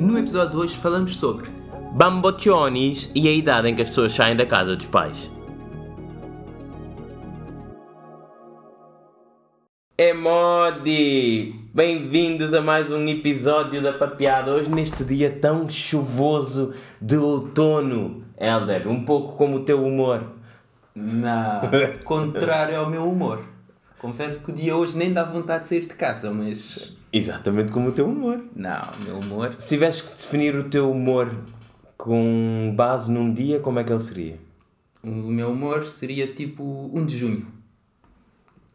No episódio de hoje falamos sobre Bambociones e a idade em que as pessoas saem da casa dos pais. É Modi! Bem-vindos a mais um episódio da Papeada. Hoje, neste dia tão chuvoso de outono, Helder, um pouco como o teu humor. na contrário ao meu humor. Confesso que o dia hoje nem dá vontade de sair de casa, mas Exatamente como o teu humor. não, o meu humor. Se tivesses que definir o teu humor com base num dia, como é que ele seria? O meu humor seria tipo 1 de junho.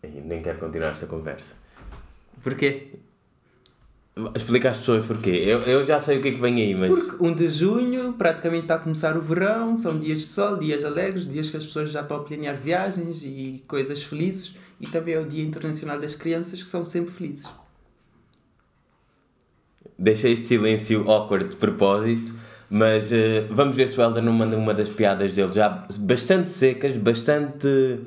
Eu nem quero continuar esta conversa. Porquê? Explica às pessoas porquê. Eu, eu já sei o que é que vem aí, mas. Porque 1 de junho praticamente está a começar o verão, são dias de sol, dias alegres, dias que as pessoas já estão a planear viagens e coisas felizes. E também é o Dia Internacional das Crianças, que são sempre felizes. Deixei este silêncio awkward de propósito, mas eh, vamos ver se o Helder não manda uma das piadas dele já bastante secas, bastante. Eu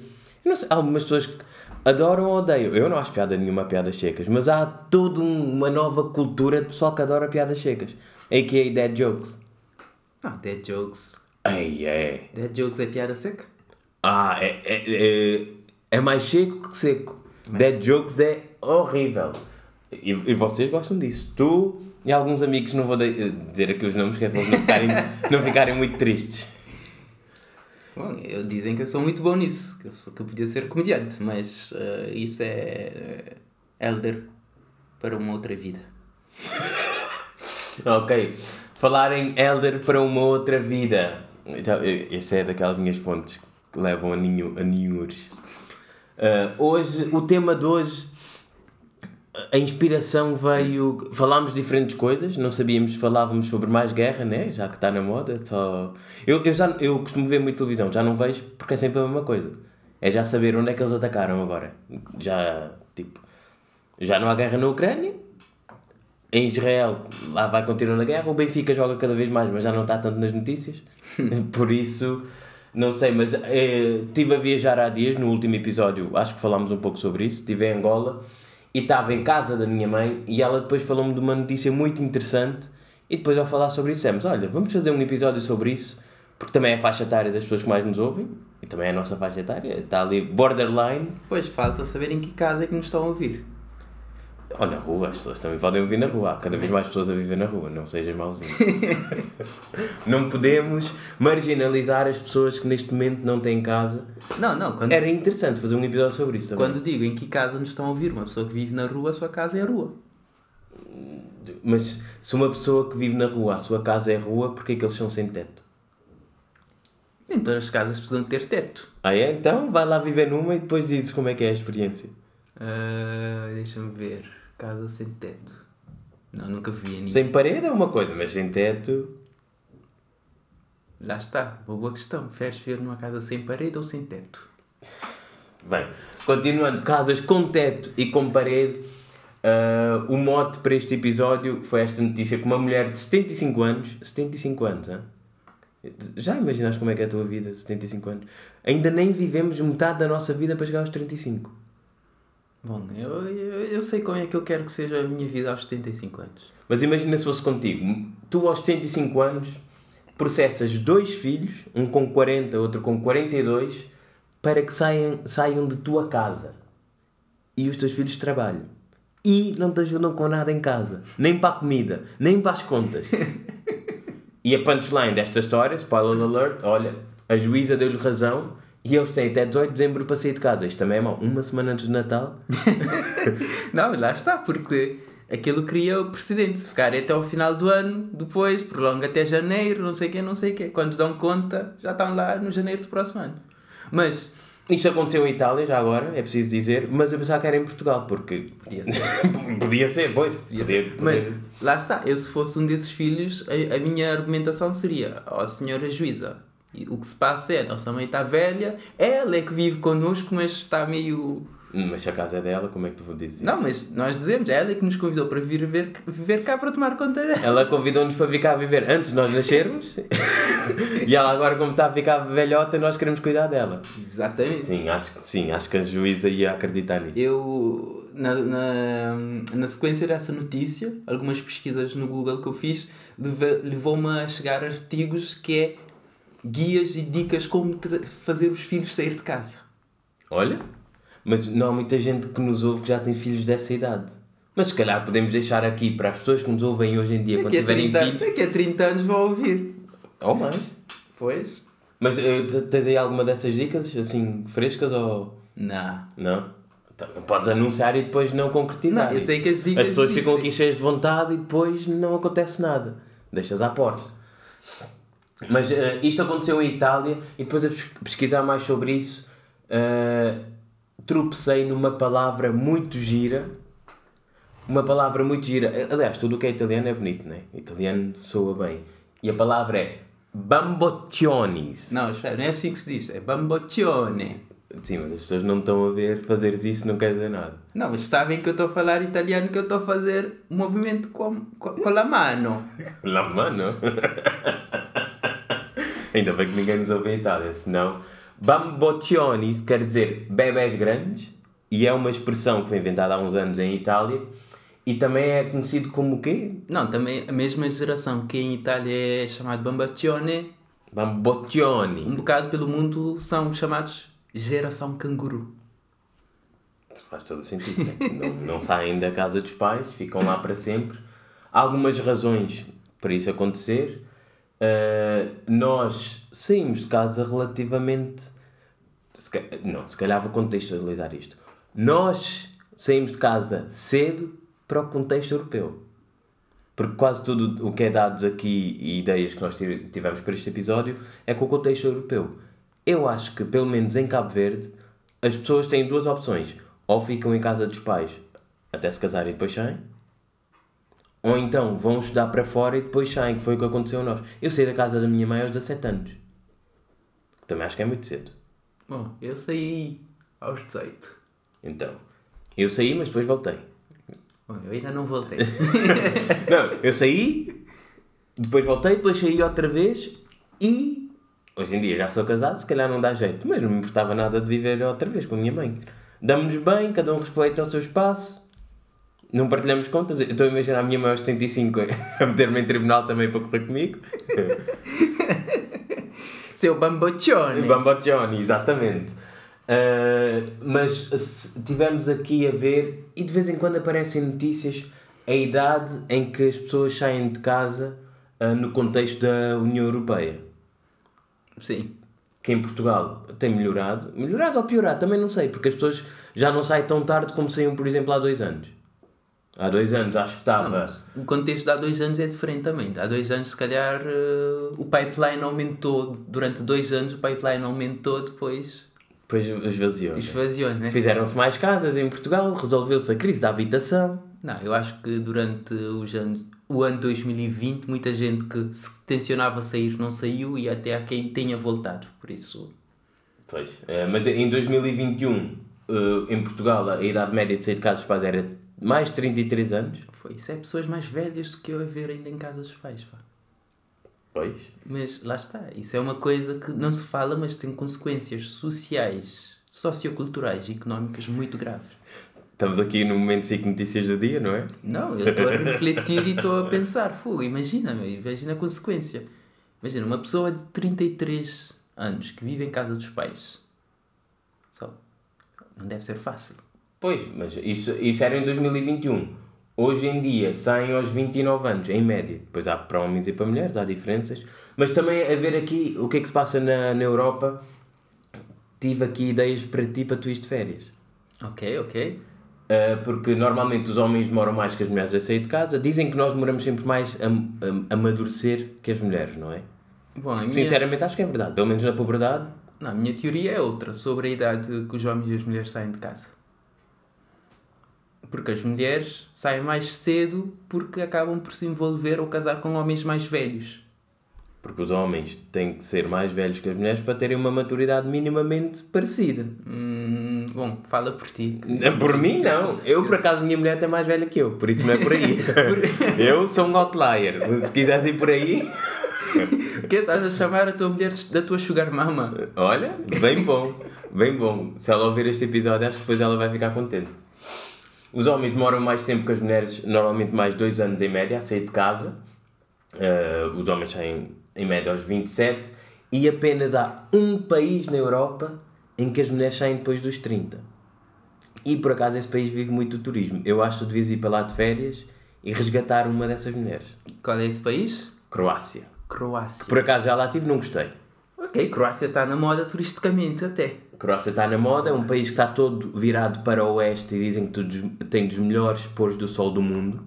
não sei, há algumas pessoas que adoram ou odeiam. Eu não acho piada nenhuma piadas secas, mas há toda um- uma nova cultura de pessoal que adora piadas secas, a.k.a. dead jokes. Não, dead jokes. Ai, é. Dead jokes é piada seca? Ah, é, é, é, é mais seco que seco. Dead jokes é horrível. E, e vocês gostam disso. Tu e alguns amigos, não vou de- dizer aqui os nomes, que é para eles não ficarem, não ficarem muito tristes. Bom, eu, dizem que eu sou muito bom nisso, que eu, sou, que eu podia ser comediante, mas eh, isso é eh, elder para uma outra vida. Ok. Falar em Elder para uma outra vida. Já- Esta é daquelas minhas fontes que levam a, ninho, a ninhures. Ah, hoje, o tema de hoje, a inspiração veio. Falámos de diferentes coisas, não sabíamos, falávamos sobre mais guerra, né? Já que está na moda. Só... Eu, eu, já, eu costumo ver muito televisão, já não vejo porque é sempre a mesma coisa. É já saber onde é que eles atacaram agora. Já, tipo, já não há guerra na Ucrânia, em Israel, lá vai continuando a guerra. O Benfica joga cada vez mais, mas já não está tanto nas notícias. Por isso, não sei, mas eh, estive a viajar há dias, no último episódio, acho que falámos um pouco sobre isso. Estive em Angola e estava em casa da minha mãe e ela depois falou-me de uma notícia muito interessante. E depois, ao falar sobre isso, dissemos: Olha, vamos fazer um episódio sobre isso, porque também é a faixa etária das pessoas que mais nos ouvem e também é a nossa faixa etária. Está ali borderline. Pois falta saber em que casa é que nos estão a ouvir. Ou na rua, as pessoas também podem ouvir na rua. Há cada vez mais pessoas a viver na rua, não sejas mauzinho. não podemos marginalizar as pessoas que neste momento não têm casa. Não, não, quando, Era interessante fazer um episódio sobre isso. também. quando digo em que casa nos estão a ouvir, uma pessoa que vive na rua, a sua casa é a rua. Mas se uma pessoa que vive na rua, a sua casa é rua, porquê que eles são sem teto? Todas as casas precisam ter teto. Ah é? Então vai lá viver numa e depois dizes como é que é a experiência. Ah, Deixa-me ver. Casa sem teto. Não, nunca vi ninguém. Sem parede é uma coisa, mas sem teto... Lá está, uma boa questão. Preferes ver numa casa sem parede ou sem teto? Bem, continuando, casas com teto e com parede, ah, o mote para este episódio foi esta notícia que uma mulher de 75 anos, 75 anos, hã? já imaginaste como é que é a tua vida, 75 anos? Ainda nem vivemos metade da nossa vida para chegar aos 35. Bom, eu, eu, eu sei como é que eu quero que seja a minha vida aos 75 anos. Mas imagina se fosse contigo, tu aos 75 anos processas dois filhos, um com 40, outro com 42, para que saiam, saiam de tua casa. E os teus filhos trabalham. E não te ajudam com nada em casa. Nem para a comida, nem para as contas. e a punchline desta história, spoiler alert, olha, a juíza deu-lhe razão e eles têm até 18 de dezembro para sair de casa. Isto também é mau. Uma semana antes do Natal. Não, lá está, porque aquilo cria o precedente. Se ficarem até ao final do ano, depois prolonga até janeiro, não sei o quê, não sei o quê. Quando dão conta, já estão lá no janeiro do próximo ano. Mas, Isto aconteceu em Itália, já agora, é preciso dizer, mas eu pensava que era em Portugal, porque. Podia ser. Podia ser, pois. Podia ser. mas lá está, eu se fosse um desses filhos, a, a minha argumentação seria: ó senhora juíza, o que se passa é, a nossa mãe está velha, ela é que vive connosco, mas está meio. Mas se a casa é dela, como é que tu dizes isso? Não, mas nós dizemos, ela é que nos convidou para vir ver, viver cá para tomar conta dela. Ela convidou-nos para vir cá viver antes de nós nascermos. e ela agora, como está a ficar velhota, nós queremos cuidar dela. Exatamente. Sim, acho que sim, acho que a juíza ia acreditar nisso. Eu, na, na, na sequência dessa notícia, algumas pesquisas no Google que eu fiz, levou-me a chegar a artigos que é guias e dicas como fazer os filhos sair de casa. Olha, mas não há muita gente que nos ouve que já tem filhos dessa idade. Mas se calhar podemos deixar aqui para as pessoas que nos ouvem hoje em dia, quando Daqui a, tiverem 30, filhos, daqui a 30 anos vão ouvir. ou mais. Pois? Mas eh, te- tens aí alguma dessas dicas, assim, frescas ou... Não. Não? Então, podes anunciar e depois não concretizar. Não, eu sei que as dicas As pessoas ficam existem. aqui cheias de vontade e depois não acontece nada. Deixas à porta. Mas eh, isto aconteceu em Itália e depois a pes- pesquisar mais sobre isso eh, tropecei numa palavra muito gira. Uma palavra muito gira. Aliás, tudo o que é italiano é bonito, não é? Italiano soa bem. E a palavra é bambocciones. Não, espera, não é assim que se diz. É bamboccione. Sim, mas as pessoas não estão a ver. Fazeres isso não quer dizer nada. Não, mas sabem que eu estou a falar italiano, que eu estou a fazer um movimento com, com, com a mano. La mano. Ainda bem que ninguém nos ouve em Itália, senão. Bamboccioni quer dizer bebés grandes e é uma expressão que foi inventada há uns anos em Itália e também é conhecido como o quê? Não, também a mesma geração que em Itália é chamado bamboccione, Bamboccioni. um bocado pelo mundo são chamados geração canguru. Isso faz todo sentido. né? não, não saem da casa dos pais, ficam lá para sempre. Há algumas razões para isso acontecer. Uh, nós saímos de casa relativamente. se não, se calhar vou contextualizar isto. Nós saímos de casa cedo para o contexto europeu. Porque quase tudo o que é dados aqui e ideias que nós ti- tivemos para este episódio é com o contexto europeu. Eu acho que, pelo menos em Cabo Verde, as pessoas têm duas opções. Ou ficam em casa dos pais até se casarem e depois saem. Ou então vão estudar para fora e depois saem, que foi o que aconteceu a nós. Eu saí da casa da minha mãe aos 17 anos. Também acho que é muito cedo. Bom, eu saí aos 18. Então, eu saí, mas depois voltei. Bom, eu ainda não voltei. Não, eu saí, depois voltei, depois saí outra vez e hoje em dia já sou casado, se calhar não dá jeito, mas não me importava nada de viver outra vez com a minha mãe. Damos-nos bem, cada um respeita o seu espaço, não partilhamos contas. Eu estou a imaginar a minha mãe aos 75 a meter-me em tribunal também para correr comigo. Seu bamboccione. Bamboccioni, exatamente. Uh, mas se tivemos aqui a ver, e de vez em quando aparecem notícias, a idade em que as pessoas saem de casa uh, no contexto da União Europeia. Sim. Que em Portugal tem melhorado. Melhorado ou piorado, também não sei, porque as pessoas já não saem tão tarde como saíam, por exemplo, há dois anos. Há dois anos acho que estava. o contexto de há dois anos é diferente também. Há dois anos, se calhar, eh, o pipeline aumentou. Durante dois anos, o pipeline aumentou, depois Depois esvaziou. né? esvaziou, né? Fizeram-se mais casas em Portugal, resolveu-se a crise da habitação. Não, eu acho que durante os anos, o ano 2020, muita gente que se tencionava sair não saiu e até há quem tenha voltado. Por isso, Pois, eh, mas em 2021, eh, em Portugal, a idade média de sair de casa dos pais era mais de 33 anos. foi isso. É pessoas mais velhas do que eu a ver ainda em casa dos pais. Pá. Pois. Mas lá está. Isso é uma coisa que não se fala, mas tem consequências sociais, socioculturais e económicas muito graves. Estamos aqui no momento 5 notícias do dia, não é? Não, eu estou a refletir e estou a pensar, fogo, imagina, imagina a consequência. Imagina, uma pessoa de 33 anos que vive em casa dos pais. Só. Não deve ser fácil. Pois, mas isso, isso era em 2021. Hoje em dia saem aos 29 anos, em média. Depois há para homens e para mulheres, há diferenças. Mas também a ver aqui o que é que se passa na, na Europa. Tive aqui ideias para ti para tu ires de férias. Ok, ok. Uh, porque normalmente os homens demoram mais que as mulheres a sair de casa. Dizem que nós demoramos sempre mais a, a, a amadurecer que as mulheres, não é? Bom, minha, Sinceramente acho que é verdade. Pelo menos na puberdade. não, a minha teoria é outra, sobre a idade que os homens e as mulheres saem de casa. Porque as mulheres saem mais cedo porque acabam por se envolver ou casar com homens mais velhos. Porque os homens têm que ser mais velhos que as mulheres para terem uma maturidade minimamente parecida. Hum, bom, fala por ti. Por mim, não. Eu, por acaso, minha mulher é mais velha que eu, por isso não é por aí. eu sou um outlier. Se quiseres ir por aí. que estás a chamar a tua mulher da tua sugar mama? Olha, bem bom, bem bom. Se ela ouvir este episódio, acho que depois ela vai ficar contente. Os homens demoram mais tempo que as mulheres, normalmente mais dois anos em média, a sair de casa. Uh, os homens saem em média aos 27 e apenas há um país na Europa em que as mulheres saem depois dos 30. E por acaso esse país vive muito do turismo. Eu acho que tu devias ir para lá de férias e resgatar uma dessas mulheres. Qual é esse país? Croácia. Croácia. Por acaso já lá estive, não gostei. Ok, Croácia está na moda turisticamente até. Croácia está na moda, é um país que está todo virado para o oeste e dizem que tem dos melhores pôres do sol do mundo.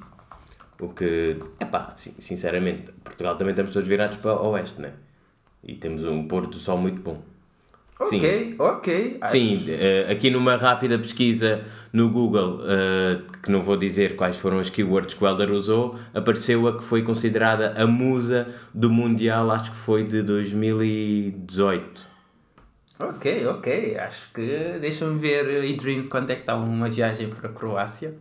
O que, é pá, sinceramente, Portugal também estamos todos virados para o oeste, né? E temos um pôr do sol muito bom. Ok, Sim. ok. Sim, uh, aqui numa rápida pesquisa no Google, uh, que não vou dizer quais foram as keywords que o Helder usou, apareceu a que foi considerada a musa do Mundial, acho que foi de 2018. Ok, ok. Acho que. Deixa-me ver e Dreams quanto é que está uma viagem para a Croácia.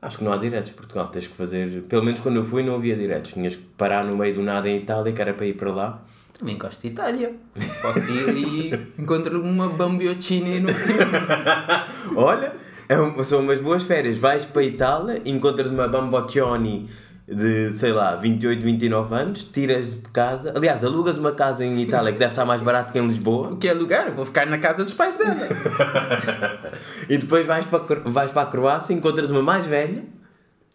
Acho que não há diretos. Portugal tens que fazer. Pelo menos quando eu fui não havia diretos. Tinhas que parar no meio do nada em Itália, que era para ir para lá. Também gosto de Itália. Posso ir e encontro uma bambiocine no Olha, é um, são umas boas férias. Vais para a Itália, encontras uma bamboccioni de, sei lá, 28, 29 anos, tiras de casa. Aliás, alugas uma casa em Itália que deve estar mais barato que em Lisboa. O que é lugar? Vou ficar na casa dos pais dela. e depois vais para, vais para a Croácia, encontras uma mais velha.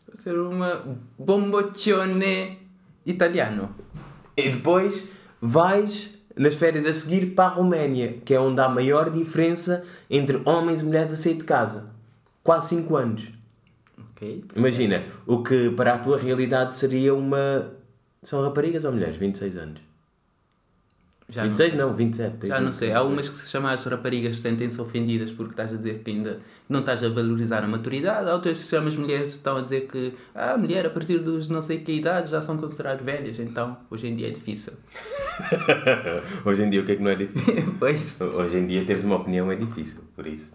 Vai ser uma bomboccione italiano. E depois vais nas férias a seguir para a Roménia, que é onde há maior diferença entre homens e mulheres a sair de casa. Quase 5 anos. Okay. Imagina, o que para a tua realidade seria uma. São raparigas ou mulheres? 26 anos. Já 26 não, não 27. Já não sei. Há umas que se chamam as raparigas sentem-se ofendidas porque estás a dizer que ainda não estás a valorizar a maturidade. Há outras que se chamam as mulheres estão a dizer que ah, a mulher a partir dos não sei que idade já são consideradas velhas. Então, hoje em dia é difícil. hoje em dia o que é que não é difícil? pois. Hoje em dia teres uma opinião é difícil, por isso.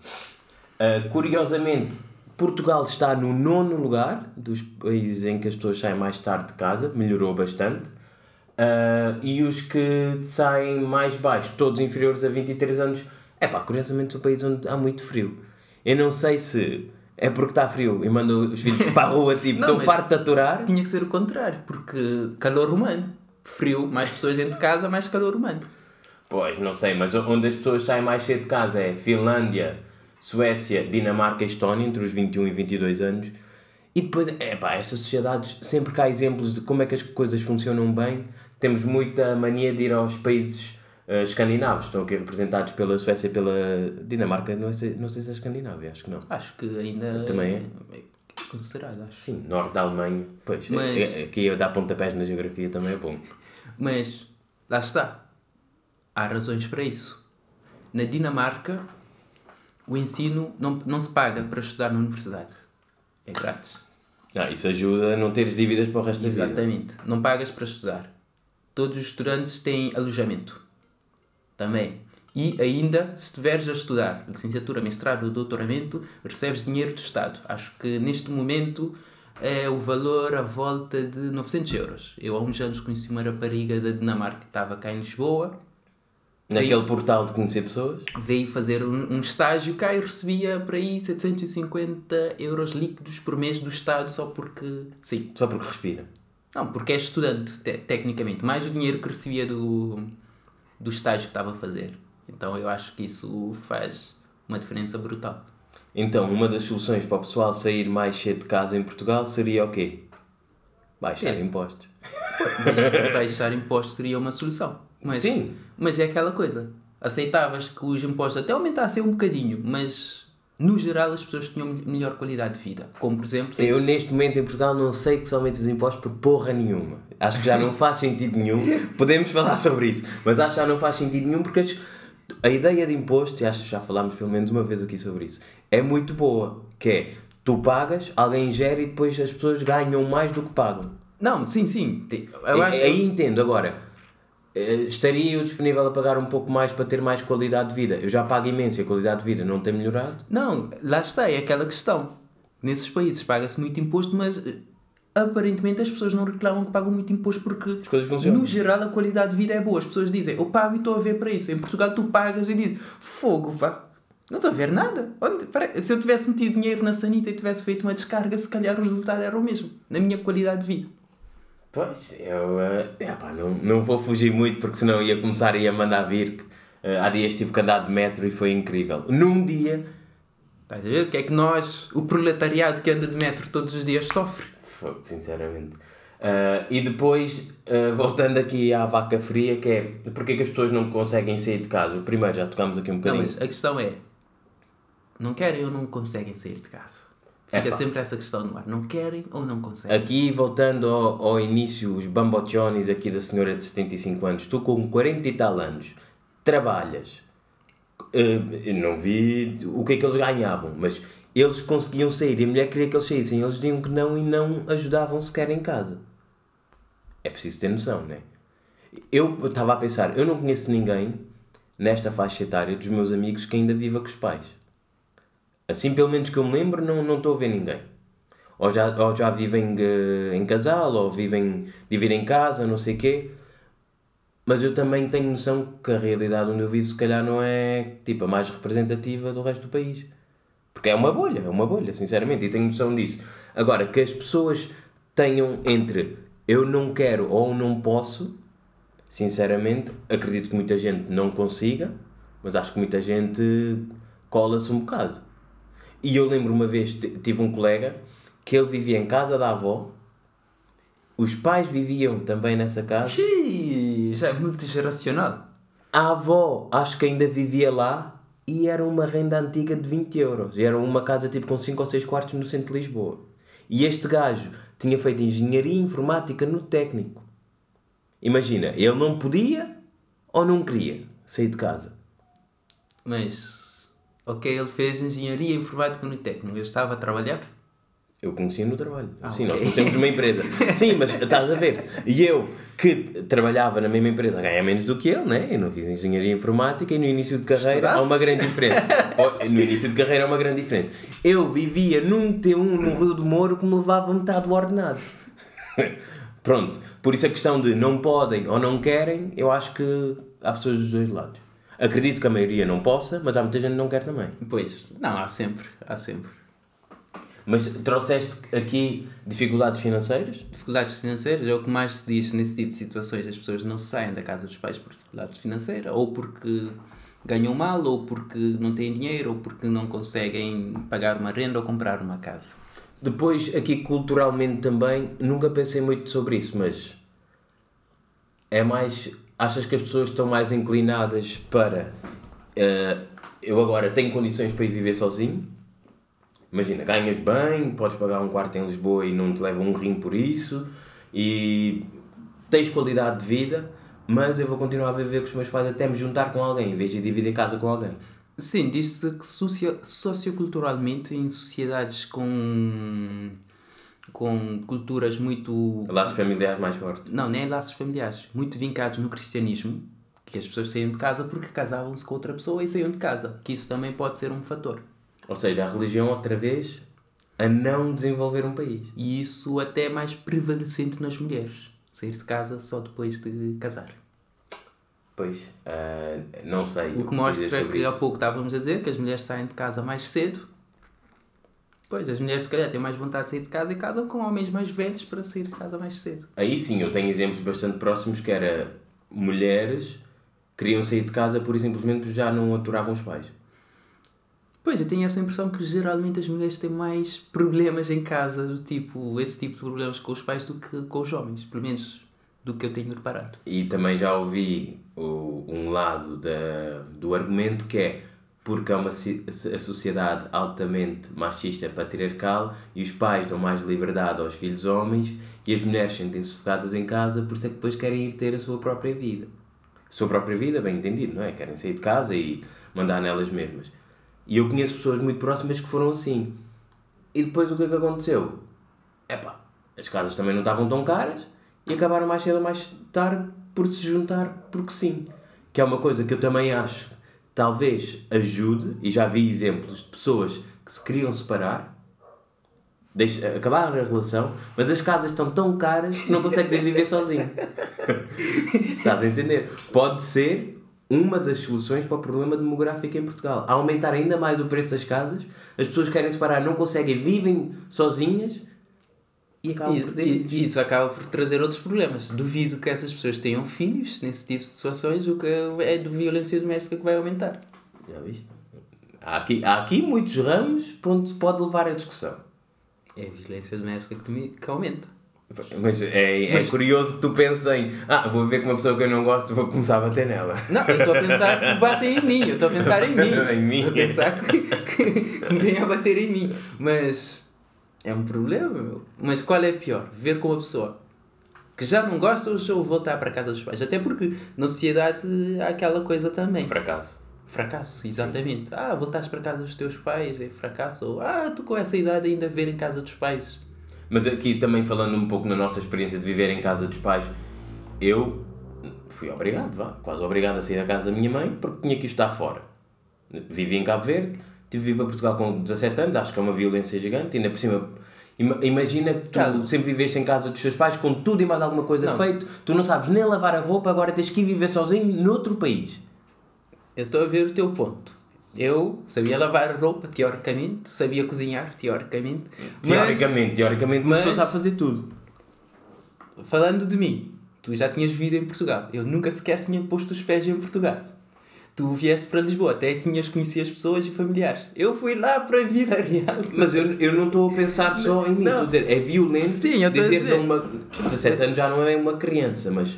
Uh, curiosamente, Portugal está no nono lugar dos países em que as pessoas saem mais tarde de casa, melhorou bastante. Uh, e os que saem mais baixo, todos inferiores a 23 anos, é pá, curiosamente são países onde há muito frio. Eu não sei se é porque está frio e mandam os filhos para a rua, tipo, estou farto de aturar. Tinha que ser o contrário, porque calor humano. Frio, mais pessoas dentro de casa, mais calor humano. Pois, não sei, mas onde as pessoas saem mais cedo de casa é Finlândia, Suécia, Dinamarca e Estónia, entre os 21 e 22 anos. E depois, é pá, estas sociedades, sempre que há exemplos de como é que as coisas funcionam bem, temos muita mania de ir aos países uh, escandinavos. Estão aqui representados pela Suécia e pela Dinamarca. Não sei, não sei se é Escandinávia, acho que não. Acho que ainda. Também é? é considerado, acho. Sim, norte da Alemanha. Pois, Mas... aqui eu dar pontapés na geografia também é bom. Mas, lá está. Há razões para isso. Na Dinamarca, o ensino não, não se paga para estudar na universidade. É grátis. Ah, isso ajuda a não teres dívidas para o resto da vida. Exatamente. Não pagas para estudar. Todos os estudantes têm alojamento. Também. E ainda, se estiveres a estudar licenciatura, mestrado ou doutoramento, recebes dinheiro do Estado. Acho que neste momento é o valor à volta de 900 euros. Eu há uns anos conheci uma rapariga da Dinamarca que estava cá em Lisboa Naquele veio, portal de conhecer pessoas? Veio fazer um, um estágio cá e recebia por aí 750 euros líquidos por mês do Estado só porque. Sim. Só porque respira? Não, porque é estudante, te, tecnicamente. Mais o dinheiro que recebia do, do estágio que estava a fazer. Então eu acho que isso faz uma diferença brutal. Então, uma das soluções para o pessoal sair mais cedo de casa em Portugal seria o quê? Baixar impostos. baixar impostos seria uma solução. Mas, Sim. Mas é aquela coisa. Aceitavas que os impostos até aumentassem um bocadinho, mas no geral as pessoas tinham melhor qualidade de vida. Como por exemplo. Eu neste momento em Portugal não sei que somente os impostos por porra nenhuma. Acho que já não faz sentido nenhum. Podemos falar sobre isso, mas acho que já não faz sentido nenhum porque a ideia de imposto, e acho que já falámos pelo menos uma vez aqui sobre isso, é muito boa. Que é tu pagas, alguém gera e depois as pessoas ganham mais do que pagam. Não, sim, sim. Eu acho... Aí entendo. Agora, estaria eu disponível a pagar um pouco mais para ter mais qualidade de vida? Eu já pago imenso e a qualidade de vida não tem melhorado? Não, lá está, é aquela questão. Nesses países paga-se muito imposto, mas eh, aparentemente as pessoas não reclamam que pagam muito imposto porque, no geral, a qualidade de vida é boa. As pessoas dizem, eu pago e estou a ver para isso. Em Portugal, tu pagas e dizes, fogo, pá. Não estou a ver nada. Onde- Se eu tivesse metido dinheiro na sanita e tivesse feito uma descarga, se calhar o resultado era o mesmo. Na minha qualidade de vida. Pois, eu eh, epá, não, não vou fugir muito porque senão ia começar a mandar vir. que, eh, há dias tive que andar de metro e foi incrível. Num dia, Estás a ver? O que é que nós, o proletariado que anda de metro todos os dias, sofre? Fogo, sinceramente. Ah, e depois, ah, voltando aqui à vaca fria, que é porque é que as pessoas não conseguem sair de casa? Primeiro já tocámos aqui um Não, bocadinho. mas a questão é: não querem ou não conseguem sair de casa? Fica Epá. sempre essa questão no ar: não querem ou não conseguem? Aqui, voltando ao, ao início, os bambochones aqui da senhora de 75 anos, tu com 40 e tal anos, trabalhas, eu não vi o que é que eles ganhavam, mas eles conseguiam sair e a mulher queria que eles saíssem, eles diziam que não e não ajudavam sequer em casa. É preciso ter noção, não é? Eu estava a pensar, eu não conheço ninguém nesta faixa etária dos meus amigos que ainda viva com os pais. Assim, pelo menos que eu me lembro, não não estou a ver ninguém. Ou já, ou já vivem eh, em casal, ou vivem, dividem casa, não sei o quê. Mas eu também tenho noção que a realidade onde eu vivo, se calhar, não é tipo, a mais representativa do resto do país. Porque é uma bolha, é uma bolha, sinceramente, e tenho noção disso. Agora, que as pessoas tenham entre eu não quero ou não posso, sinceramente, acredito que muita gente não consiga, mas acho que muita gente cola-se um bocado. E eu lembro uma vez, tive um colega que ele vivia em casa da avó, os pais viviam também nessa casa, Xiii, já é multigeracional. a avó acho que ainda vivia lá e era uma renda antiga de 20 euros. E era uma casa tipo com 5 ou 6 quartos no centro de Lisboa. E este gajo tinha feito engenharia informática no técnico. Imagina, ele não podia ou não queria sair de casa. Mas, ok, ele fez engenharia informática no técnico. Eu estava a trabalhar? Eu conhecia no trabalho. Sim, ok. nós conhecemos numa empresa. Sim, mas estás a ver. E eu, que trabalhava na mesma empresa, ganha menos do que ele, né? Eu não fiz engenharia informática e no início de carreira há uma Estudaste? grande diferença. No início de carreira há uma grande diferença. Eu vivia num T1 no Rio de Moro que me levava metade do ordenado. Pronto. Por isso a questão de não podem ou não querem, eu acho que há pessoas dos dois lados. Acredito que a maioria não possa, mas há muita gente que não quer também. Pois, não, há sempre, há sempre. Mas trouxeste aqui dificuldades financeiras? Dificuldades financeiras é o que mais se diz nesse tipo de situações. As pessoas não saem da casa dos pais por dificuldades financeiras, ou porque ganham mal, ou porque não têm dinheiro, ou porque não conseguem pagar uma renda ou comprar uma casa. Depois, aqui culturalmente também, nunca pensei muito sobre isso, mas é mais. Achas que as pessoas estão mais inclinadas para. eh, eu agora tenho condições para ir viver sozinho. Imagina, ganhas bem, podes pagar um quarto em Lisboa e não te leva um rim por isso, e tens qualidade de vida, mas eu vou continuar a viver com os meus pais até me juntar com alguém, em vez de dividir casa com alguém. Sim, diz-se que socio socioculturalmente, em sociedades com, com culturas muito Laços familiares mais fortes. não, nem laços familiares, muito vincados no cristianismo, que as pessoas saíam de casa porque casavam-se com outra pessoa e saíam de casa, que isso também pode ser um fator. Ou seja, a religião outra vez a não desenvolver um país. E isso até é mais prevalecente nas mulheres, sair de casa só depois de casar. Pois, ah, não sei. O que mostra que há isso. pouco estávamos a dizer que as mulheres saem de casa mais cedo. Pois, as mulheres se calhar têm mais vontade de sair de casa e casam com homens mais velhos para sair de casa mais cedo. Aí sim, eu tenho exemplos bastante próximos que era mulheres queriam sair de casa por simplesmente já não aturavam os pais. Pois, eu tenho essa impressão que geralmente as mulheres têm mais problemas em casa, do tipo, esse tipo de problemas com os pais do que com os homens, pelo menos do que eu tenho reparado. E também já ouvi o, um lado da, do argumento que é porque é uma a sociedade altamente machista patriarcal e os pais dão mais liberdade aos filhos homens e as mulheres sentem-se sufocadas em casa, por isso é que depois querem ir ter a sua própria vida. A sua própria vida, bem entendido, não é? Querem sair de casa e mandar nelas mesmas. E eu conheço pessoas muito próximas que foram assim. E depois o que é que aconteceu? Epá, as casas também não estavam tão caras e acabaram mais cedo ou mais tarde por se juntar porque sim. Que é uma coisa que eu também acho talvez ajude, e já vi exemplos de pessoas que se queriam separar deixa, acabar a relação, mas as casas estão tão caras que não consegues viver sozinho. Estás a entender? Pode ser uma das soluções para o problema demográfico em Portugal. A aumentar ainda mais o preço das casas, as pessoas querem separar, não conseguem, vivem sozinhas e acabam por E, e isso acaba por trazer outros problemas. Duvido que essas pessoas tenham filhos nesse tipo de situações, o que é de violência doméstica que vai aumentar. Já viste? Há aqui, há aqui muitos ramos para onde se pode levar a discussão. É a violência doméstica que, me- que aumenta. Mas é, é curioso que tu penses em ah, vou ver com uma pessoa que eu não gosto, vou começar a bater nela. Não, eu estou a pensar que batem em mim, eu estou a pensar em mim. Em mim. Estou a pensar que, que, que me venham a bater em mim. Mas é um problema, meu. Mas qual é pior? Ver com uma pessoa que já não gosta ou voltar para a casa dos pais? Até porque na sociedade há aquela coisa também. Fracasso. Fracasso, exatamente. Ah, voltaste para casa dos teus pais, é fracasso. Ou, ah, tu com essa idade ainda ver em casa dos pais. Mas aqui também falando um pouco na nossa experiência de viver em casa dos pais, eu fui obrigado, vá, quase obrigado a sair da casa da minha mãe porque tinha que estar fora. Vivi em Cabo Verde, tive vir para Portugal com 17 anos, acho que é uma violência gigante, ainda por cima. ima- Imagina que tu Claro. sempre viveste em casa dos teus pais com tudo e mais alguma coisa Não. feito, tu não sabes nem lavar a roupa, agora tens que ir viver sozinho noutro país. Eu estou a ver o teu ponto. Eu sabia lavar a roupa, teoricamente, sabia cozinhar, teoricamente. Mas, Teoricamente, teoricamente, uma mas- pessoa sabe fazer tudo. falando de mim, tu já tinhas vivido em Portugal. Eu nunca sequer tinha posto os pés em Portugal. Tu vieste para Lisboa, até tinhas conhecido as pessoas e familiares. Eu fui lá para Vila Real. Mas eu, eu não estou a pensar só em mim, Não. estou a dizer, é violento Sim, eu estou a dizer. a uma. 17 anos já não é uma criança, mas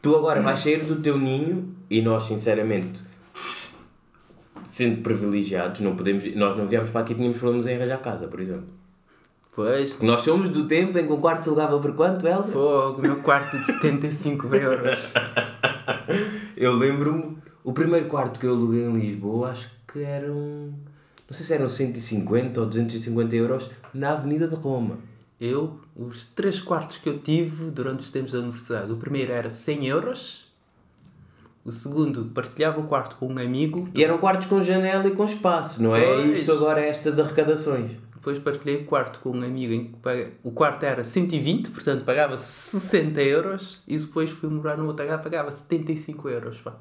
tu agora vais sair do teu ninho e nós, sinceramente, sendo privilegiados, não podemos. Nós não viemos para aqui e tínhamos problemas em arranjar casa, por exemplo. Pois, nós somos do tempo em que um quarto se alugava por quanto, Elva? fogo, meu quarto de 75 euros. Eu lembro-me, o primeiro quarto que eu aluguei em Lisboa, acho que eram. Não sei se eram 150 ou 250 euros na Avenida de Roma. Eu, os três quartos que eu tive durante os tempos da universidade, o primeiro era 100 euros, o segundo partilhava o quarto com um amigo, E eram quartos com janela e com espaço, não é? Pois. Isto agora é estas arrecadações. depois partilhei o quarto com um amigo em que o quarto era 120, portanto pagava 60 euros, e depois fui morar no outro lugar pagava 75 euros. Pá.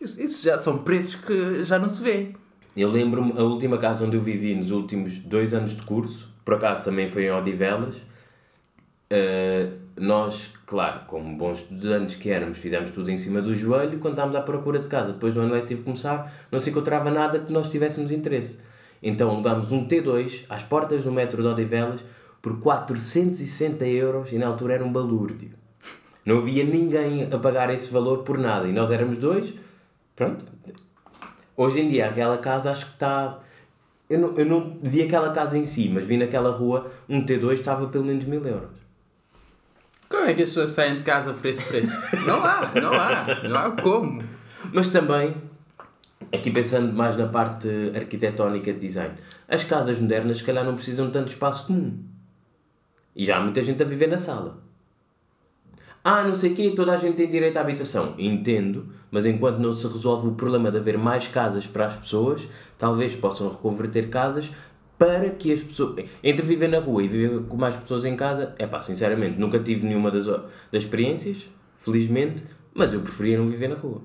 Isso, isso já são preços que já não se vêem. Eu lembro-me, a última casa onde eu vivi nos últimos dois anos de curso, por acaso também foi em Odivelas, uh, nós, claro, como bons estudantes que éramos, fizemos tudo em cima do joelho, quando estávamos à procura de casa, depois do ano letivo começar, não se encontrava nada que nós tivéssemos interesse. Então alugámos um T2 às portas do metro de Odivelas por 460 euros e na altura era um balúrdio. Não havia ninguém a pagar esse valor por nada e nós éramos dois, pronto. Hoje em dia aquela casa acho que está... Eu não, eu não vi aquela casa em si, mas vi naquela rua um T2 estava pelo menos mil euros. Como é que as pessoas saem de casa por esse preço? Não há, não há, não há como. Mas também, aqui pensando mais na parte arquitetónica de design, as casas modernas se calhar não precisam de tanto espaço comum. E já há muita gente a viver na sala. Ah, não sei o quê, toda a gente tem direito à habitação. Entendo, mas enquanto não se resolve o problema de haver mais casas para as pessoas, talvez possam reconverter casas para que as pessoas... Entre viver na rua e viver com mais pessoas em casa, é pá, sinceramente, nunca tive nenhuma das, das experiências, felizmente, mas eu preferia não viver na rua.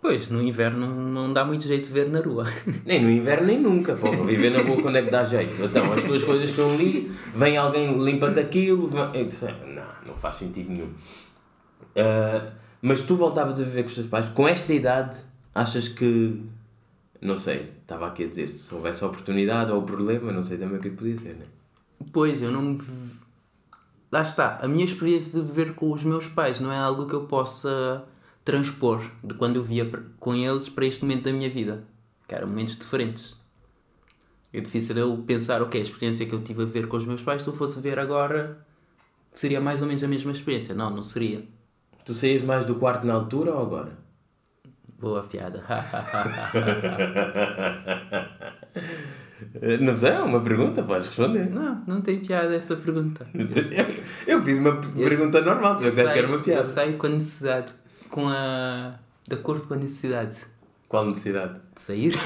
Pois, no inverno não dá muito jeito de ver na rua. Nem no inverno, nem nunca. Pô, viver na rua quando é que dá jeito? Então, as tuas coisas estão ali, vem alguém, limpa-te aquilo. Vem... faz sentido nenhum. Ah, mas tu voltavas a viver com os teus pais, com esta idade, achas que. Não sei, estava aqui a dizer, se houvesse oportunidade ou problema, não sei também o que é que podia ser, né? Pois, eu não. Lá está. A minha experiência de viver com os meus pais não é algo que eu possa transpor de quando eu via com eles para este momento da minha vida. Que eram momentos diferentes. É difícil eu pensar, ok, a experiência que eu tive a ver com os meus pais, se eu fosse ver agora, seria mais ou menos a mesma experiência. Não, não seria. Tu saías mais do quarto na altura ou agora? Boa piada. Eh, Não sei, é uma pergunta, podes responder. não, não tem piada essa pergunta. Eu fiz uma pergunta normal, Eu disseste que era uma Eu piada. saio com a necessidade, com a. de acordo com a necessidade Qual necessidade? de sair.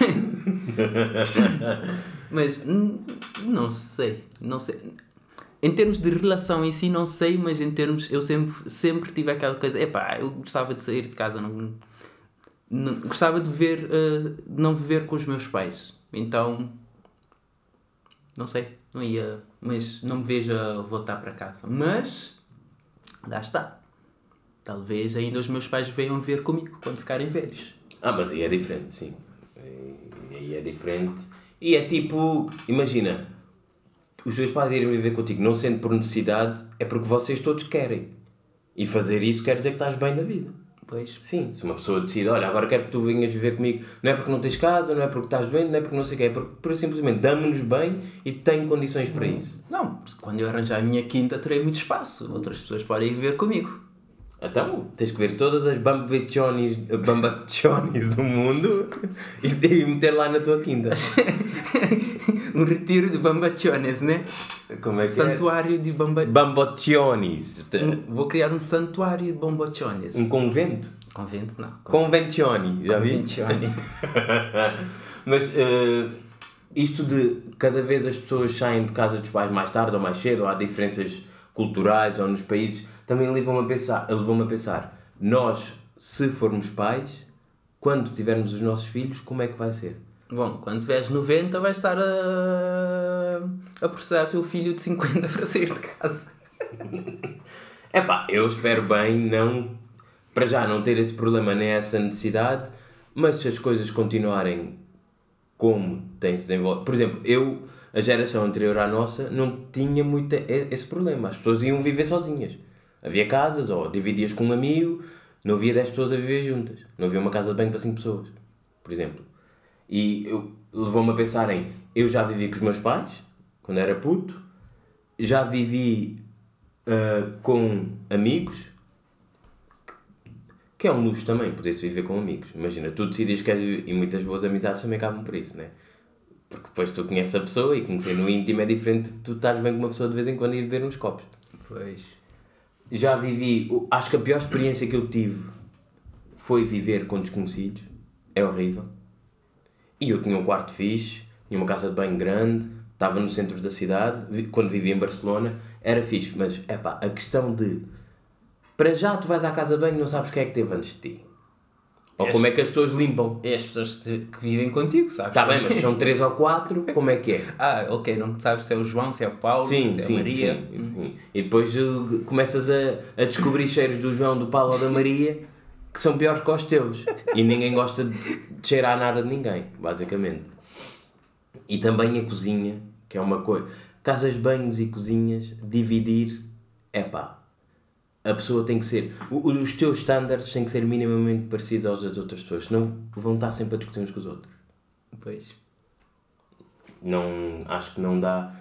Mas não sei, não sei. Em termos de relação em si, não sei, mas em termos. Eu sempre, sempre tive aquela coisa. Epá, eu gostava de sair de casa, não. não gostava de ver. Uh, não viver com os meus pais. Então. Não sei, não ia. Mas não me vejo a voltar para casa. Mas. Lá está. Talvez ainda os meus pais venham ver comigo quando ficarem velhos. Ah, mas aí é diferente, sim. Aí é diferente. E é tipo, imagina, os teus pais irem viver contigo, não sendo por necessidade, é porque vocês todos querem. E fazer isso quer dizer que estás bem na vida. Pois. Sim, se uma pessoa decide, olha, agora quero que tu venhas viver comigo, não é porque não tens casa, não é porque estás doente, não é porque não sei o quê, é porque, porque simplesmente damos-nos bem e tenho condições para isso. Não, quando eu arranjar a minha quinta terei muito espaço, outras pessoas podem viver comigo. Então, tens que ver todas as bambachonis, bambachonis do mundo e, e meter lá na tua quinta. um retiro de bambachones, né? Como é que santuário é? de bamba... bambachones. Um, vou criar um santuário de bambachones. Um convento? Convento, não. Conventioni, já viste? Mas uh, isto de cada vez as pessoas saem de casa dos pais mais tarde ou mais cedo, ou há diferenças culturais ou nos países também levam-me a pensar, levam a pensar, nós, se formos pais, quando tivermos os nossos filhos, como é que vai ser? Bom, quando tiveres 90 vais estar a, a processar o teu filho de 50 para sair de casa. é pá, eu espero bem não, para já não ter esse problema nem essa necessidade, mas se as coisas continuarem como tem-se desenvolvido, por exemplo, eu, a geração anterior à nossa, não tinha muito esse problema, as pessoas iam viver sozinhas Havia casas, ou dividias com um amigo, não havia 10 pessoas a viver juntas. Não havia uma casa de banho para 5 pessoas, por exemplo. E levou-me a pensar em, eu já vivi com os meus pais, quando era puto, já vivi uh, com amigos, que é um luxo também, poder-se viver com amigos. Imagina, tu decides que queres viver, e muitas boas amizades também acabam por isso, né? Porque depois tu conheces a pessoa e conhecer no íntimo é diferente de tu estás bem com uma pessoa de vez em quando e ir beber uns copos. Pois já vivi. Acho que a pior experiência que eu tive foi viver com desconhecidos. É horrível. E eu tinha um quarto fixe, tinha uma casa de banho grande, estava no centro da cidade, quando vivia em Barcelona, era fixe, mas é pá, a questão de. Para já tu vais à casa de banho e não sabes quem é que teve antes de ti. Ou como é que as pessoas limpam? É as pessoas que vivem contigo, sabes? Está bem, mas são três ou quatro, como é que é? ah, ok, não sabes se é o João, se é o Paulo, se é a Maria. Sim, sim. E depois uh, começas a, a descobrir cheiros do João, do Paulo ou da Maria que são piores que os teus. E ninguém gosta de cheirar nada de ninguém, basicamente. E também a cozinha, que é uma coisa. Casas, banhos e cozinhas, dividir, é pá, a pessoa tem que ser. Os teus estándares têm que ser minimamente parecidos aos das outras pessoas, senão vão estar sempre a discutir uns com os outros. Pois. Não, acho que não dá.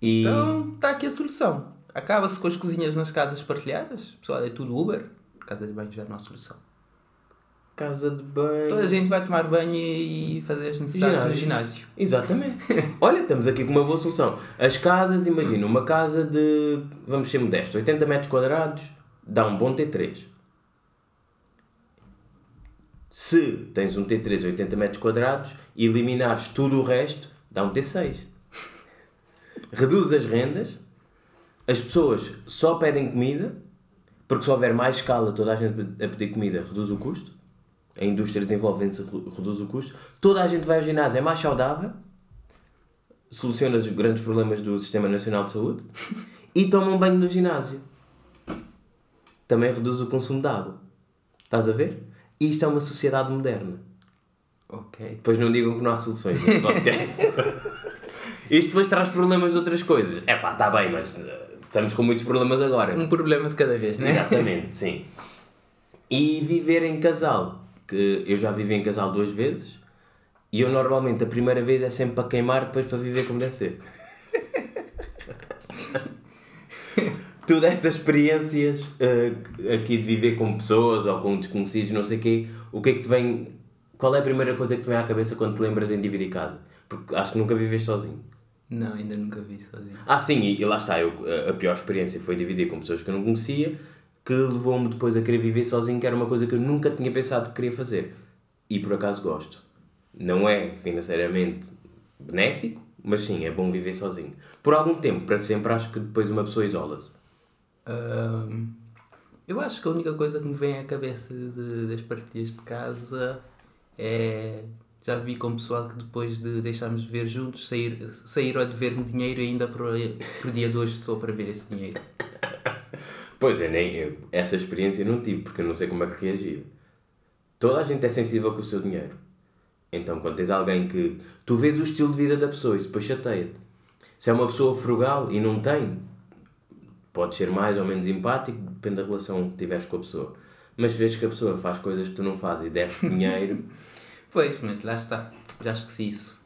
E... Então está aqui a solução. Acaba-se com as cozinhas nas casas partilhadas. Pessoal, é tudo Uber. Casa de banho já não há solução. Casa de banho. Toda a gente vai tomar banho e fazer as necessidades ginásio. no ginásio. Exatamente. Olha, estamos aqui com uma boa solução. As casas, imagina, uma casa de, vamos ser modestos, 80 metros quadrados dá um bom T3. Se tens um T3 a 80 metros quadrados e eliminares tudo o resto, dá um T6. Reduz as rendas, as pessoas só pedem comida, porque se houver mais escala, toda a gente a pedir comida reduz o custo. A indústria desenvolvente reduz o custo. Toda a gente vai ao ginásio, é mais saudável, soluciona os grandes problemas do Sistema Nacional de Saúde e toma um banho no ginásio também reduz o consumo de água. Estás a ver? Isto é uma sociedade moderna. Ok. Depois não digam que não há soluções Isto depois traz problemas de outras coisas. É pá, está bem, mas uh, estamos com muitos problemas agora. Um problema de cada vez, não é? Exatamente, sim. E viver em casal, que eu já vivi em casal duas vezes, e eu normalmente a primeira vez é sempre para queimar, depois para viver como deve ser. tu destas experiências uh, aqui de viver com pessoas ou com desconhecidos, não sei o quê, o que é que te vem. Qual é a primeira coisa que te vem à cabeça quando te lembras em dividir casa? Porque acho que nunca viveste sozinho. Não, ainda nunca vi sozinho. Ah, sim, e, e lá está, eu, a pior experiência foi dividir com pessoas que eu não conhecia, que levou-me depois a querer viver sozinho, que era uma coisa que eu nunca tinha pensado que queria fazer. E por acaso gosto. Não é financeiramente benéfico, Mas sim, é bom viver sozinho. Por algum tempo, para sempre, acho que depois uma pessoa isola-se. Eu acho que a única coisa que me vem à cabeça de- das partilhas de casa é. Já vi com o pessoal que depois de deixarmos de ver juntos, sair, saíram a dever-me dinheiro e ainda para o dia de hoje estou para ver esse dinheiro. Pois é, nem eu, essa experiência não tive, porque eu não sei como é que reagia. Toda a gente é sensível com o seu dinheiro. Então, quando tens alguém que. Tu vês o estilo de vida da pessoa, isso depois chateia-te. Se é uma pessoa frugal e não tem, pode ser mais ou menos empático, depende da relação que tiveres com a pessoa. Mas vês que a pessoa faz coisas que tu não fazes e deve dinheiro, Pois, mas lá está. Já esqueci isso.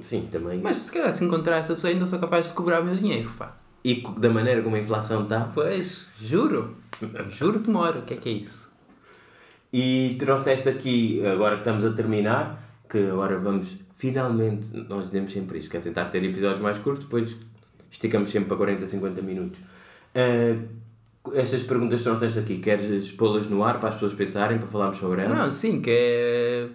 sim, também. Mas se calhar se encontrar essa pessoa ainda sou capaz de cobrar o meu dinheiro, pá. E da maneira como a inflação está, Pois, juro. Juro que moro. O que é que é isso? E trouxeste aqui, agora que estamos a terminar, que agora vamos finalmente, nós dizemos sempre isto, que é tentar ter episódios mais curtos, depois esticamos sempre para 40, 50 minutos. Ah, estas perguntas que trouxeste aqui, queres pô-las no ar para as pessoas pensarem, para falarmos sobre elas? Não, sim, que é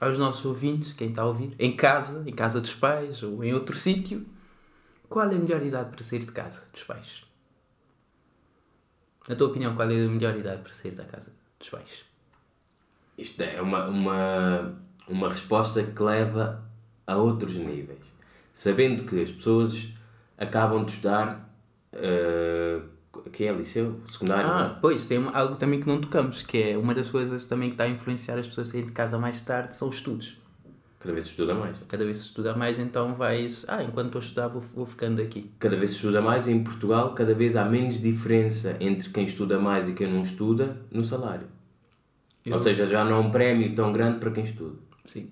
aos nossos ouvintes, quem está a ouvir, em casa, em casa dos pais ou em outro sítio, qual é a melhor idade para sair de casa dos pais? Na tua opinião, qual é a melhor idade para sair da casa dos pais? Isto é uma, uma, uma resposta que leva a outros níveis. Sabendo que as pessoas acabam de estudar, ah, que é liceu, secundário, não é? Ah, pois, tem algo também que não tocamos, que é uma das coisas também que está a influenciar as pessoas a saírem de casa mais tarde, são os estudos. cada vez se estuda mais. Cada vez se estuda mais, então vais, ah, enquanto estou a estudar vou, vou ficando aqui. cada vez se estuda mais em Portugal cada vez há menos diferença entre quem estuda mais e quem não estuda no salário. Eu- Ou seja, já não é um prémio tão grande para quem estuda. Sim.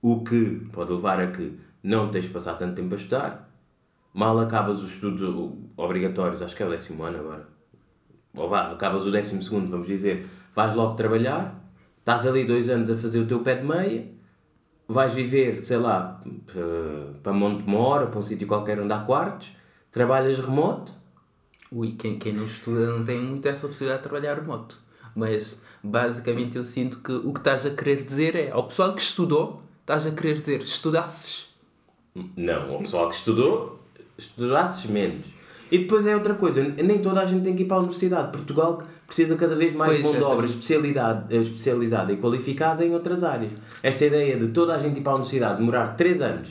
O que pode levar a que não tens de passar tanto tempo a estudar, mal acabas os estudos obrigatórios, acho que é o décimo ano agora, ou vá, acabas o décimo segundo, vamos dizer, vais logo trabalhar, estás ali dois anos a fazer o teu pé de meia, vais viver, sei lá, para Montemor, ou para um sítio qualquer onde há quartos, trabalhas remoto, Ui, quem, quem não estuda não tem muito essa possibilidade de trabalhar remoto. Mas basicamente eu sinto que o que estás a querer dizer é ao pessoal que estudou, estás a querer dizer estudasses. Não, o pessoal que estudou, estudasses menos. E depois é outra coisa, nem toda a gente tem que ir para a universidade. Portugal precisa cada vez mais de Pois, mão de obra especialidade, eh, especializada e qualificada em outras áreas. Esta ideia de toda a gente ir para a universidade demorar 3 anos,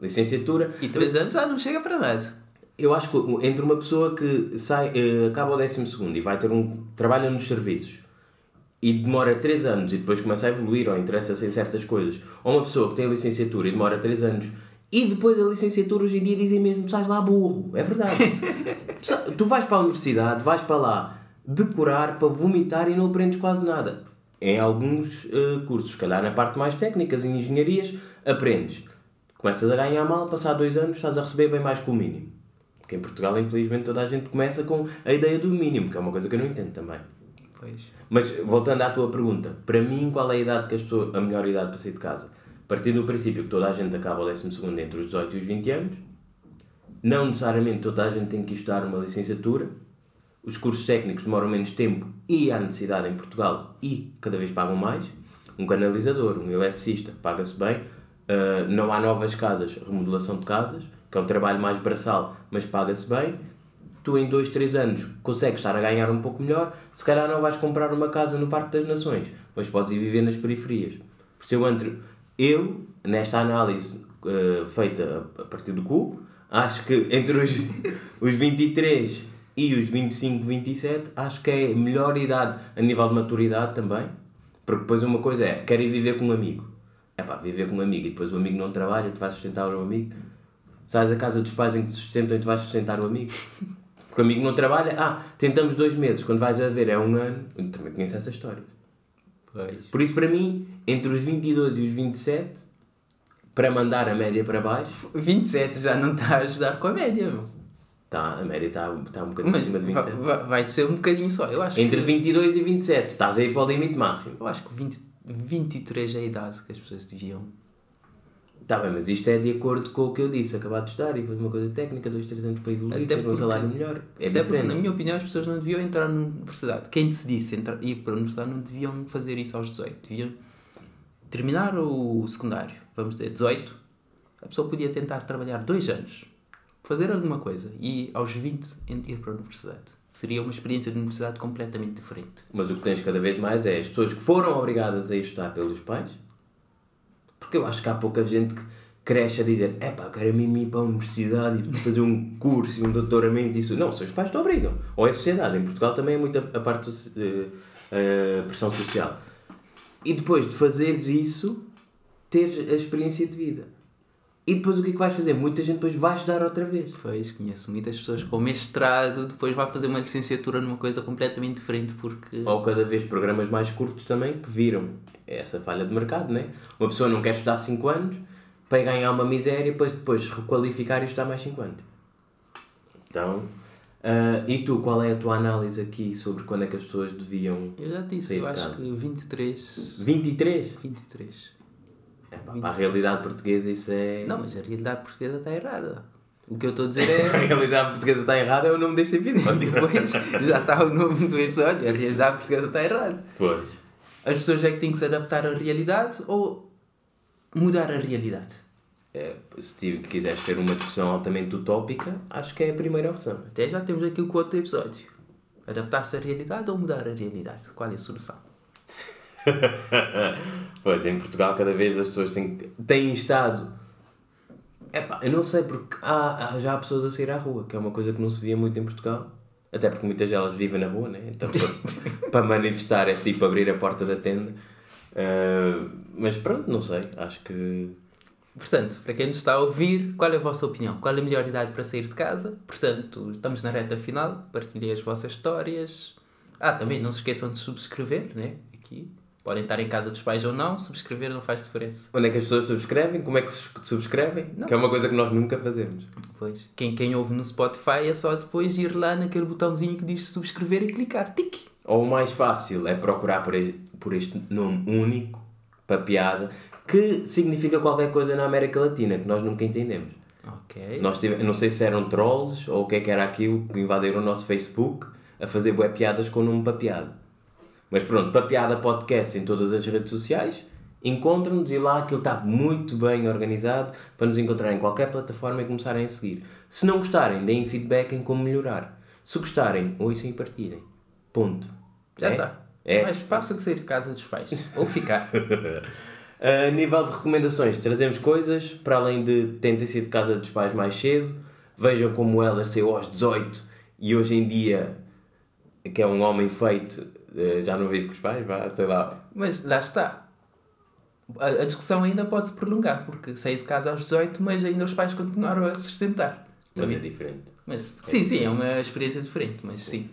licenciatura, E três anos já não chega para nada. eu acho que entre uma pessoa que sai, eh, acaba o 12 e vai ter um trabalha nos serviços e demora 3 anos e depois começa a evoluir ou interessa-se em certas coisas, ou uma pessoa que tem licenciatura e demora 3 anos e depois a licenciatura hoje em dia dizem mesmo sais lá burro, é verdade. Tu vais para a universidade, vais para lá decorar para vomitar e não aprendes quase nada. Em alguns eh, cursos, se calhar na parte mais técnicas, em engenharias, aprendes. Começas a ganhar mal, passar dois anos, estás a receber bem mais que o mínimo. Porque em Portugal, infelizmente, toda a gente começa com a ideia do mínimo, que é uma coisa que eu não entendo também. Pois. Mas, voltando à tua pergunta, para mim, qual é a idade que as pessoas, a melhor idade para sair de casa? Partindo do princípio que toda a gente acaba o 12 entre os 18 e os 20 anos, não necessariamente toda a gente tem que estudar uma licenciatura, os cursos técnicos demoram menos tempo e há necessidade em Portugal e cada vez pagam mais. Um canalizador, um eletricista, paga-se bem. Uh, não há novas casas, remodelação de casas, que é um trabalho mais braçal, mas paga-se bem. Tu em 2, 3 anos consegues estar a ganhar um pouco melhor. Se calhar não vais comprar uma casa no Parque das Nações, mas podes ir viver nas periferias. Por isso eu, eu nesta análise uh, feita a partir do cu, acho que entre os, os 23 e os 25, 27, acho que é a melhor idade a nível de maturidade também. Porque depois uma coisa é, quero ir viver com um amigo. É pá, viver com um amigo e depois o amigo não trabalha, tu vais sustentar o amigo. Sais a casa dos pais em que te sustentam e tu vais sustentar o amigo. Porque o amigo não trabalha, ah, tentamos dois meses, quando vais a ver é um ano. Eu também conheço essa história. Pois. Por isso, para mim, entre os 22 e os 27, para mandar a média para baixo, 27 já não está a ajudar com a média, meu. tá, a média está tá um bocadinho Mas acima de vai, 27. vai- vai ser um bocadinho só. Eu acho Entre que, 22 e 27, estás a ir para o limite máximo. eu acho que 20, 23 é a idade que as pessoas deviam. Está bem, mas isto é de acordo com o que eu disse, acabar de estudar e fazer uma coisa técnica, dois, três anos para evoluir, Até ter um porque- salário melhor. É Até porque, diferente. na minha opinião, as pessoas não deviam entrar na universidade. Quem decidisse entrar, ir para a universidade não deviam fazer isso aos 18. Deviam terminar o secundário, vamos dizer, 18, a pessoa podia tentar trabalhar dois anos, fazer alguma coisa e aos 20 ir para a universidade. Seria uma experiência de universidade completamente diferente. Mas o que tens cada vez mais é as pessoas que foram obrigadas a estudar pelos pais. Porque eu acho que há pouca gente que cresce a dizer é pá, quero mesmo ir para a universidade e fazer um curso e um doutoramento isso. Não, seus pais te obrigam. Ou é a sociedade. Em Portugal também é muita a parte uh, uh, pressão social. E depois de fazeres isso, teres a experiência de vida. E depois o que é que vais fazer? Muita gente depois vai estudar outra vez. Pois, conheço muitas pessoas com mestrado, depois vai fazer uma licenciatura numa coisa completamente diferente porque... Ou cada vez programas mais curtos também que viram essa falha de mercado, né? Uma pessoa não quer estudar 5 anos para ganhar uma miséria e depois, depois requalificar e estudar mais 5 anos. Então, uh, e tu, qual é a tua análise aqui sobre quando é que as pessoas deviam Eu já disse, eu acho casa? que 23... 23? 23. É, pá, para a realidade portuguesa isso é... Não, mas a realidade portuguesa está errada. O que eu estou a dizer é. a realidade portuguesa está errada é o nome deste episódio. Depois já está o nome do episódio. A realidade portuguesa está errada. Pois. As pessoas é que têm que se adaptar à realidade ou mudar a realidade? É, se quiseres ter uma discussão altamente utópica, acho que é a primeira opção. Até já temos aqui o outro episódio. Adaptar-se à realidade ou mudar a realidade? Qual é a solução? pois, em Portugal cada vez as pessoas têm, têm estado. Epá, eu não sei porque há, há já há pessoas a sair à rua, que é uma coisa que não se via muito em Portugal. Até porque muitas delas vivem na rua, né? Então para, para manifestar é tipo abrir a porta da tenda. Uh, mas pronto, não sei. Acho que. Portanto, para quem nos está a ouvir, qual é a vossa opinião? Qual é a melhor idade para sair de casa? Portanto, estamos na reta final. Partilhem as vossas histórias. Ah, também não se esqueçam de subscrever, né? Aqui Podem estar em casa dos pais ou não, subscrever não faz diferença. Onde é que as pessoas subscrevem? Como é que se subscrevem? Não. Que é uma coisa que nós nunca fazemos. Pois. Quem, quem ouve no Spotify é só depois ir lá naquele botãozinho que diz subscrever e clicar. Tic! Ou o mais fácil é procurar por este, por este nome único, para piada, que significa qualquer coisa na América Latina, que nós nunca entendemos. Ok. Nós tive, não sei se eram trolls ou o que é que era aquilo que invadiram o nosso Facebook a fazer web piadas com o nome para piada. Mas pronto, para piada podcast em todas as redes sociais, encontram-nos e lá aquilo está muito bem organizado para nos encontrar em qualquer plataforma e começarem a seguir. Se não gostarem, deem feedback em como melhorar. Se gostarem, ouçam e partilhem. Ponto. Já está. É? É? Mas faça que sair de casa dos pais. Ou ficar. a nível de recomendações, trazemos coisas para além de tentem sair de casa dos pais mais cedo. Vejam como ela saiu aos 18 e hoje em dia, que é um homem feito, eh, já não vive com os pais, vá, sei lá. Mas lá está. A, a discussão ainda pode se prolongar, porque saí de casa aos 18, mas ainda os pais continuaram a sustentar. Mas Também. é diferente. Mas, sim, sim, é uma experiência diferente, mas sim.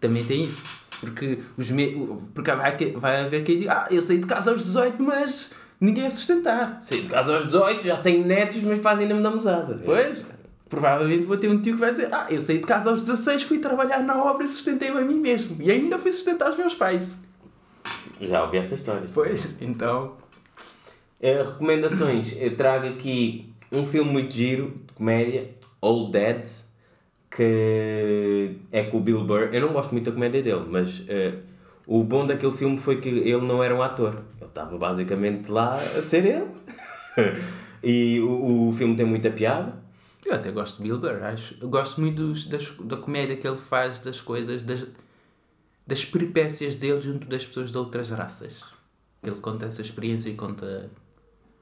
Também tem isso. Porque, os me... porque vai, vai haver quem diga, ah, eu saí de casa aos 18, mas ninguém a sustentar. Saí de casa aos 18, já tenho netos, mas pais ainda me dão mesada. Pois provavelmente vou ter um tio que vai dizer: Ah, eu saí de casa aos 16, fui trabalhar na obra e sustentei-me a mim mesmo. E ainda fui sustentar os meus pais. Já ouvi essa história. Pois, então. É, recomendações: eu trago aqui um filme muito giro de comédia, Old Dads, que é com o Bill Burr. Eu não gosto muito da comédia dele, mas uh, o bom daquele filme foi que ele não era um ator. Ele estava basicamente lá a ser ele. e o, o filme tem muita piada eu até gosto de Bill Burr, acho. Eu gosto muito dos, das, da comédia que ele faz, das coisas, das, das peripécias dele junto das pessoas de outras raças. Ele conta essa experiência e conta.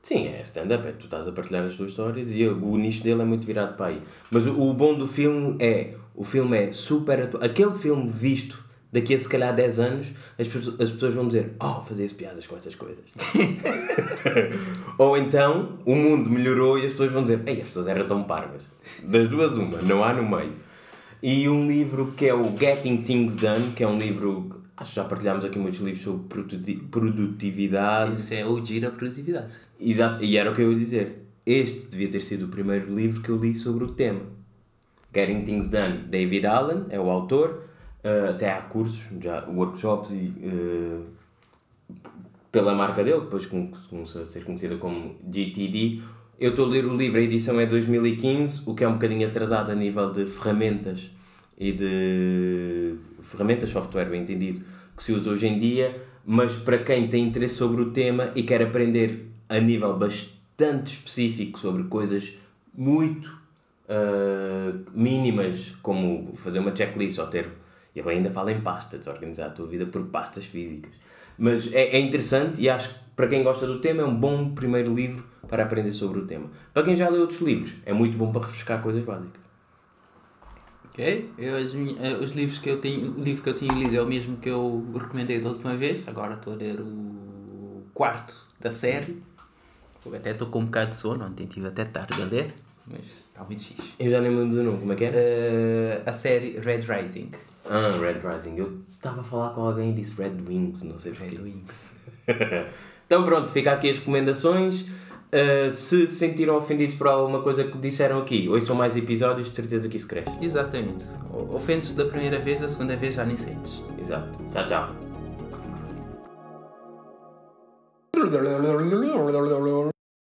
Sim, é stand-up, é tu estás a partilhar as tuas histórias e o nicho dele é muito virado para aí. Mas o, o bom do filme é, o filme é super atual. Aquele filme visto daqui a se calhar 10 anos, as pessoas, as pessoas vão dizer: Oh, fazia piadas com essas coisas. Ou então o mundo melhorou e as pessoas vão dizer: Ei, as pessoas eram tão parvas. Das duas, uma, não há no meio. E um livro que é o Getting Things Done, que é um livro. Acho que já partilhámos aqui muitos livros sobre produtividade. Esse é o Gira Produtividade. Exato, e era o que eu ia dizer. Este devia ter sido o primeiro livro que eu li sobre o tema. Getting Things Done, David Allen é o autor Uh, até há cursos, já workshops e uh, pela marca dele, depois começou a ser conhecida como GTD. Eu estou a ler o livro, a edição é 2015, o que é um bocadinho atrasado a nível de ferramentas e de ferramentas, software bem entendido, que se usa hoje em dia, mas para quem tem interesse sobre o tema e quer aprender a nível tanto específico sobre coisas muito uh, mínimas, como fazer uma checklist ou ter. Ele ainda fala em pasta, desorganizar a tua vida por pastas físicas. Mas é, é interessante e acho que para quem gosta do tema é um bom primeiro livro para aprender sobre o tema. Para quem já leu outros livros, é muito bom para refrescar coisas básicas. Ok? Eu, as, eh, os livros que eu tenho, o livro que eu tinha lido é o mesmo que eu recomendei da última vez. Agora estou a ler o quarto da série. Eu até estou com um bocado de sono, ontem tive até tarde a ler, mas está muito fixe. Eu já nem me lembro do nome, como é que é? Uh, a série Red Rising. Ah, Red Rising. Eu estava a falar com alguém e disse Red Wings, não sei porquê. Red Wings. então pronto, fica aqui as recomendações. Uh, se se sentiram ofendidos por alguma coisa que disseram aqui, hoje são mais episódios, de certeza que isso cresce. Exatamente. Ofendes da primeira vez, da segunda vez já nem sentes. Exato. Tchau, tchau.